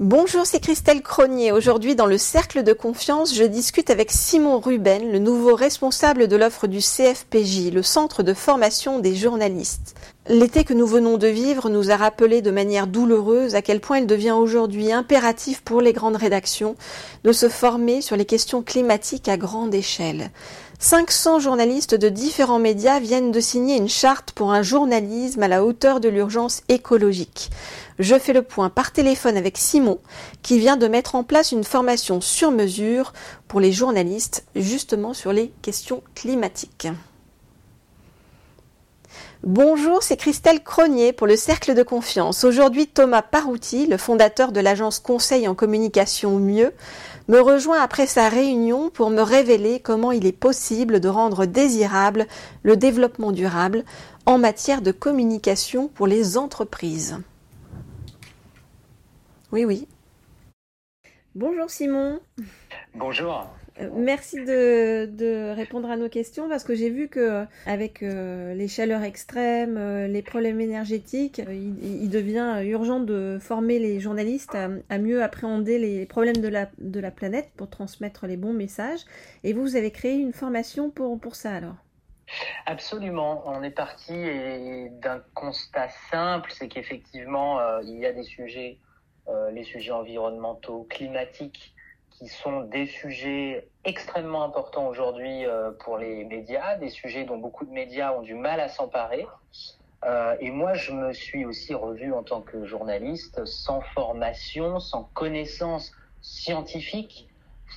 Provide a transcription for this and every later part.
Bonjour, c'est Christelle Cronier. Aujourd'hui, dans le cercle de confiance, je discute avec Simon Ruben, le nouveau responsable de l'offre du CFPJ, le centre de formation des journalistes. L'été que nous venons de vivre nous a rappelé de manière douloureuse à quel point il devient aujourd'hui impératif pour les grandes rédactions de se former sur les questions climatiques à grande échelle. 500 journalistes de différents médias viennent de signer une charte pour un journalisme à la hauteur de l'urgence écologique. Je fais le point par téléphone avec Simon, qui vient de mettre en place une formation sur mesure pour les journalistes, justement sur les questions climatiques. Bonjour, c'est Christelle Cronier pour le Cercle de Confiance. Aujourd'hui, Thomas Parouti, le fondateur de l'agence Conseil en communication Mieux, me rejoint après sa réunion pour me révéler comment il est possible de rendre désirable le développement durable en matière de communication pour les entreprises. Oui, oui. Bonjour Simon. Bonjour. Euh, merci de, répondre à nos questions parce que j'ai vu que avec euh, les chaleurs extrêmes, euh, les problèmes énergétiques, il, devient urgent de former les journalistes à, mieux appréhender les problèmes de la, de la planète pour transmettre les bons messages. Et vous, vous avez créé une formation pour, ça alors? Absolument. On est parti d'un constat simple, c'est qu'effectivement, il y a des sujets euh, les sujets environnementaux, climatiques, qui sont des sujets extrêmement importants aujourd'hui euh, pour les médias, des sujets dont beaucoup de médias ont du mal à s'emparer. Euh, et moi, je me suis aussi revu en tant que journaliste sans formation, sans connaissance scientifique,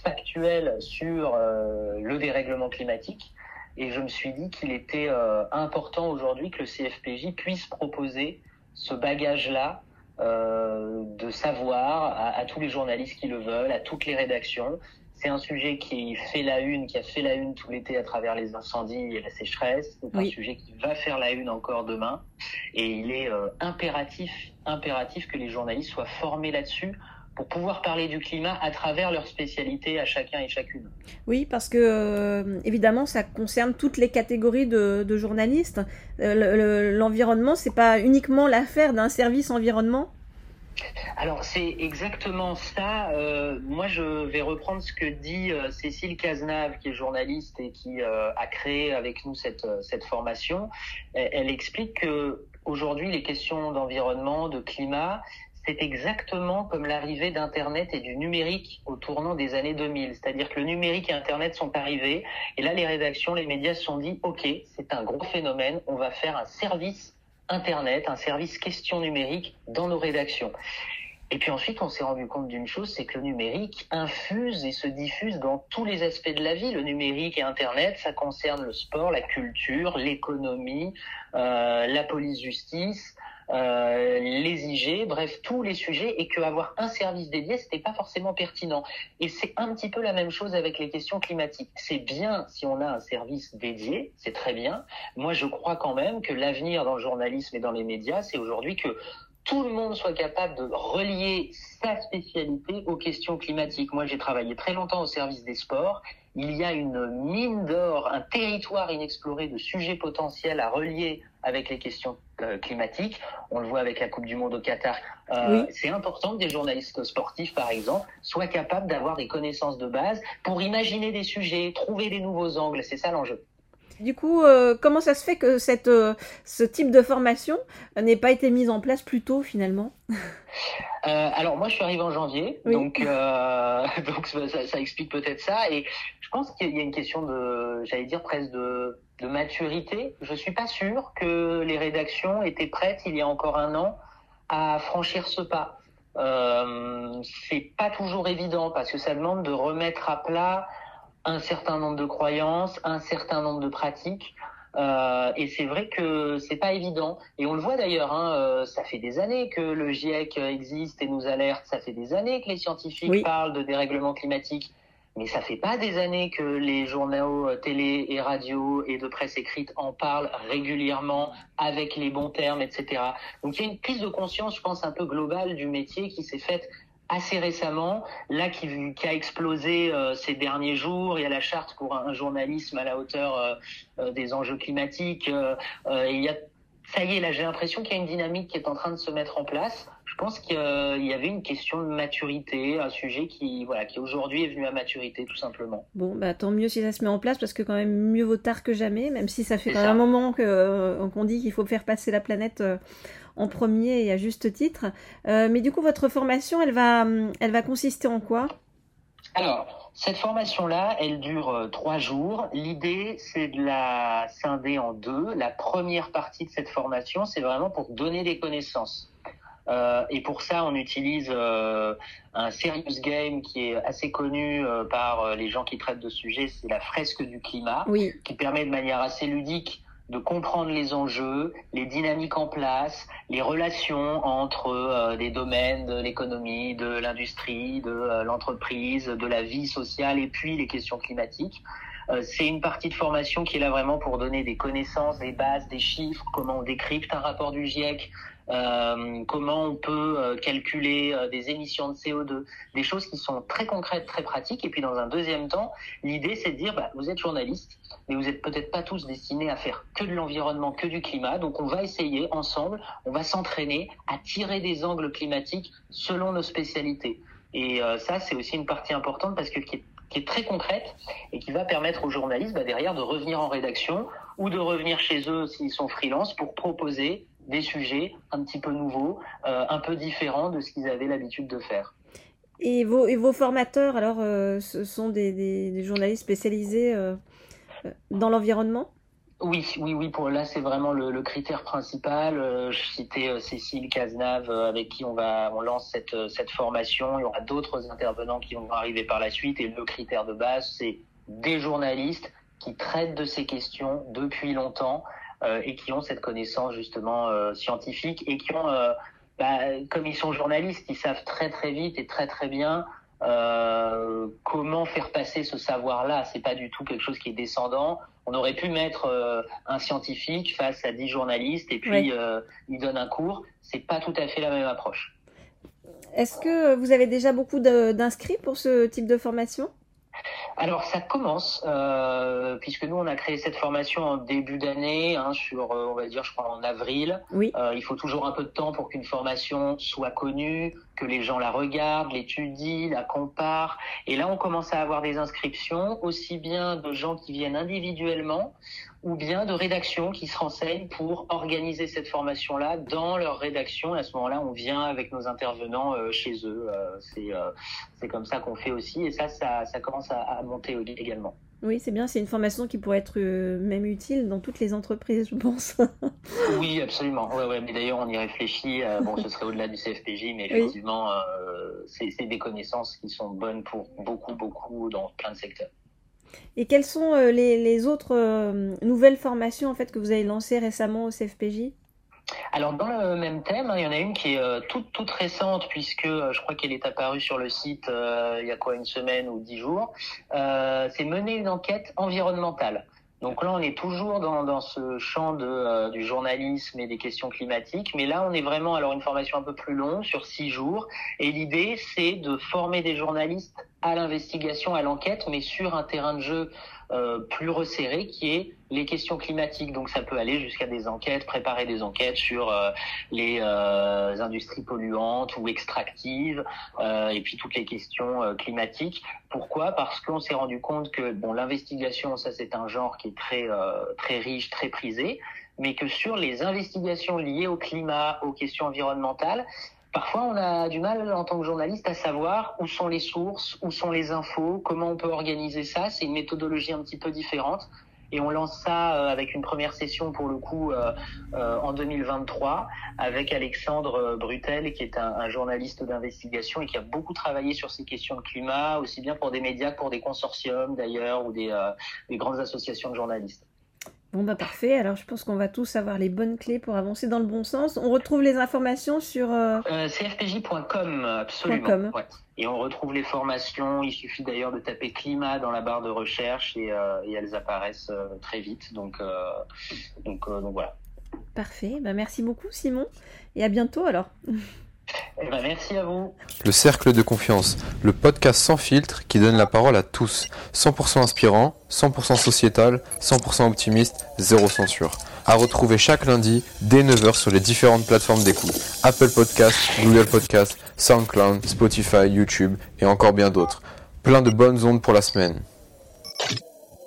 factuelle sur le dérèglement climatique. Et je me suis dit qu'il était important aujourd'hui que le CFPJ puisse proposer ce bagage-là euh, de savoir à, tous les journalistes qui le veulent, à toutes les rédactions. C'est un sujet qui fait la une, qui a fait la une tout l'été à travers les incendies et la sécheresse. C'est un sujet qui va faire la une encore demain. Et il est euh, impératif, impératif que les journalistes soient formés là-dessus pour pouvoir parler du climat à travers leur spécialité à chacun et chacune. Oui, parce que euh, évidemment, ça concerne toutes les catégories de, journalistes. Euh, l'environnement, c'est pas uniquement l'affaire d'un service environnement? Alors c'est exactement ça. Euh, moi, je vais reprendre ce que dit Cécile Cazenave, qui est journaliste et qui a créé avec nous cette, cette formation. Elle, elle explique que aujourd'hui, les questions d'environnement, de climat, c'est exactement comme l'arrivée d'Internet et du numérique au tournant des années 2000. C'est-à-dire que le numérique et Internet sont arrivés, et là, les rédactions, les médias se sont dit, OK, c'est un gros phénomène, on va faire un service Internet, un service question numérique dans nos rédactions. Et puis ensuite, on s'est rendu compte d'une chose, c'est que le numérique infuse et se diffuse dans tous les aspects de la vie. Le numérique et Internet, ça concerne le sport, la culture, l'économie, euh, la police-justice, euh, les IG, bref, tous les sujets, et qu'avoir un service dédié, c'était pas forcément pertinent. Et c'est un petit peu la même chose avec les questions climatiques. C'est bien si on a un service dédié, c'est très bien. Moi, je crois quand même que l'avenir dans le journalisme et dans les médias, c'est aujourd'hui que tout le monde soit capable de relier sa spécialité aux questions climatiques. Moi, j'ai travaillé très longtemps au service des sports. Il y a une mine d'or, un territoire inexploré de sujets potentiels à relier avec les questions euh, climatiques. On le voit avec la Coupe du Monde au Qatar. Euh, c'est important que des journalistes sportifs, par exemple, soient capables d'avoir des connaissances de base pour imaginer des sujets, trouver des nouveaux angles. C'est ça l'enjeu. Du coup, euh, comment ça se fait que cette, euh, ce type de formation n'ait pas été mise en place plus tôt finalement? Euh, Alors moi, je suis arrivé en janvier, donc, donc ça, explique peut-être ça. Et je pense qu'il y a une question de, j'allais dire presque de, de maturité. Je suis pas sûr que les rédactions étaient prêtes il y a encore un an à franchir ce pas. Euh, c'est pas toujours évident parce que ça demande de remettre à plat un certain nombre de croyances, un certain nombre de pratiques. Euh, et c'est vrai que c'est pas évident. Et on le voit d'ailleurs, hein, euh, ça fait des années que le GIEC existe et nous alerte. Ça fait des années que les scientifiques parlent de dérèglement climatique. Mais ça fait pas des années que les journaux euh, télé et radio et de presse écrite en parlent régulièrement avec les bons termes, etc. Donc il y a une prise de conscience, je pense, un peu globale du métier qui s'est faite assez récemment, là qui, a explosé euh, ces derniers jours. Il y a la charte pour un, journalisme à la hauteur euh, euh, des enjeux climatiques. il y a ça y est, là, j'ai l'impression qu'il y a une dynamique qui est en train de se mettre en place. Je pense qu'il y avait une question de maturité, un sujet qui, voilà, qui aujourd'hui est venu à maturité, tout simplement. Bon, bah, tant mieux si ça se met en place, parce que quand même, mieux vaut tard que jamais, même si ça fait quand même un moment euh, qu'on dit qu'il faut faire passer la planète euh, en premier et à juste titre. Euh, mais du coup, votre formation, elle va, elle va consister en quoi? Alors, cette formation-là, elle dure euh, trois jours. L'idée, c'est de la scinder en deux. La première partie de cette formation, c'est vraiment pour donner des connaissances. Euh, et pour ça, on utilise euh, un serious game qui est assez connu euh, par les gens qui traitent de sujets. C'est la fresque du climat, oui. qui permet de manière assez ludique de comprendre les enjeux, les dynamiques en place, les relations entre euh, des domaines de l'économie, de l'industrie, de euh, l'entreprise, de la vie sociale et puis les questions climatiques. Euh, c'est une partie de formation qui est là vraiment pour donner des connaissances, des bases, des chiffres, comment on décrypte un rapport du GIEC, euh, comment on peut euh, calculer euh, des émissions de CO2, des choses qui sont très concrètes, très pratiques. Et puis dans un deuxième temps, l'idée c'est de dire, bah, vous êtes journaliste, mais vous n'êtes peut-être pas tous destinés à faire que de l'environnement, que du climat. Donc on va essayer ensemble, on va s'entraîner à tirer des angles climatiques selon nos spécialités. Et ça, c'est aussi une partie importante parce que qui est, qui est, très concrète et qui va permettre aux journalistes bah, derrière de revenir en rédaction ou de revenir chez eux s'ils sont freelance pour proposer des sujets un petit peu nouveaux, euh, un peu différents de ce qu'ils avaient l'habitude de faire. Et vos, et vos formateurs, alors, euh, ce sont des, des, des, journalistes spécialisés euh, dans l'environnement? Oui, oui, oui. Pour là, c'est vraiment le, le, critère principal. Euh, je citais euh, Cécile Cazenave, euh, avec qui on va, on lance cette cette formation. Il y aura d'autres intervenants qui vont arriver par la suite. Et le critère de base, c'est des journalistes qui traitent de ces questions depuis longtemps et qui ont cette connaissance justement euh, scientifique et qui ont, euh, bah, comme ils sont journalistes, ils savent très très vite et très très bien euh, comment faire passer ce savoir-là. C'est pas du tout quelque chose qui est descendant. On aurait pu mettre euh, un scientifique face à dix journalistes et puis oui. euh, il donne un cours. C'est pas tout à fait la même approche. Est-ce que vous avez déjà beaucoup d'inscrits pour ce type de formation? Alors ça commence euh, puisque nous on a créé cette formation en début d'année hein, sur euh, on va dire je crois en avril. Oui. Euh, il faut toujours un peu de temps pour qu'une formation soit connue, que les gens la regardent, l'étudient, la comparent. Et là on commence à avoir des inscriptions aussi bien de gens qui viennent individuellement ou bien de rédactions qui se renseignent pour organiser cette formation-là dans leur rédaction. Et à ce moment-là, on vient avec nos intervenants euh, chez eux. Euh, c'est euh, c'est comme ça qu'on fait aussi. Et ça, ça, ça commence à, à, monter également. Oui, c'est bien. C'est une formation qui pourrait être même utile dans toutes les entreprises, je pense. oui, absolument. Ouais, ouais. Mais d'ailleurs, on y réfléchit. bon, ce serait au-delà du CFPJ, mais effectivement, oui. c'est des connaissances qui sont bonnes pour beaucoup, beaucoup dans plein de secteurs. Et quelles sont euh, les, les, autres euh, nouvelles formations en fait que vous avez lancées récemment au CFPJ alors dans le même thème, hein, il y en a une qui est euh, toute toute récente puisque euh, je crois qu'elle est apparue sur le site euh, il y a quoi une semaine ou dix jours. c'est mener une enquête environnementale. Donc là, on est toujours dans, dans ce champ de, du journalisme et des questions climatiques, mais là, on est vraiment alors une formation un peu plus longue, sur six jours. Et l'idée, c'est de former des journalistes à l'investigation, à l'enquête, mais sur un terrain de jeu euh, plus resserré qui est les questions climatiques. Donc ça peut aller jusqu'à des enquêtes, préparer des enquêtes sur euh, les euh, industries polluantes ou extractives, euh, et puis toutes les questions euh, climatiques. Pourquoi? Parce qu'on s'est rendu compte que bon, l'investigation, ça c'est un genre qui est très euh, très riche, très prisé, mais que sur les investigations liées au climat, aux questions environnementales, Parfois, on a du mal en tant que journaliste à savoir où sont les sources, où sont les infos, comment on peut organiser ça. C'est une méthodologie un petit peu différente. Et on lance ça avec une première session pour le coup euh, euh, en 2023 avec Alexandre Brutel qui est un, journaliste d'investigation et qui a beaucoup travaillé sur ces questions de climat, aussi bien pour des médias que pour des consortiums d'ailleurs ou des, euh, des grandes associations de journalistes. Bon bah parfait, alors je pense qu'on va tous avoir les bonnes clés pour avancer dans le bon sens. On retrouve les informations sur... Euh... Euh, cfpj.com, absolument. .com. Ouais. Et on retrouve les formations, il suffit d'ailleurs de taper climat dans la barre de recherche et, euh, et elles apparaissent très vite. Donc, donc, donc voilà. Parfait, bah, merci beaucoup Simon et à bientôt alors. Eh ben. Le Cercle de Confiance, le podcast sans filtre qui donne la parole à tous. 100% inspirant, 100% sociétal, 100% optimiste, zéro censure. à retrouver chaque lundi dès 9h sur les différentes plateformes d'écoute. Apple Podcast, Google Podcast, SoundCloud, Spotify, YouTube et encore bien d'autres. Plein de bonnes ondes pour la semaine.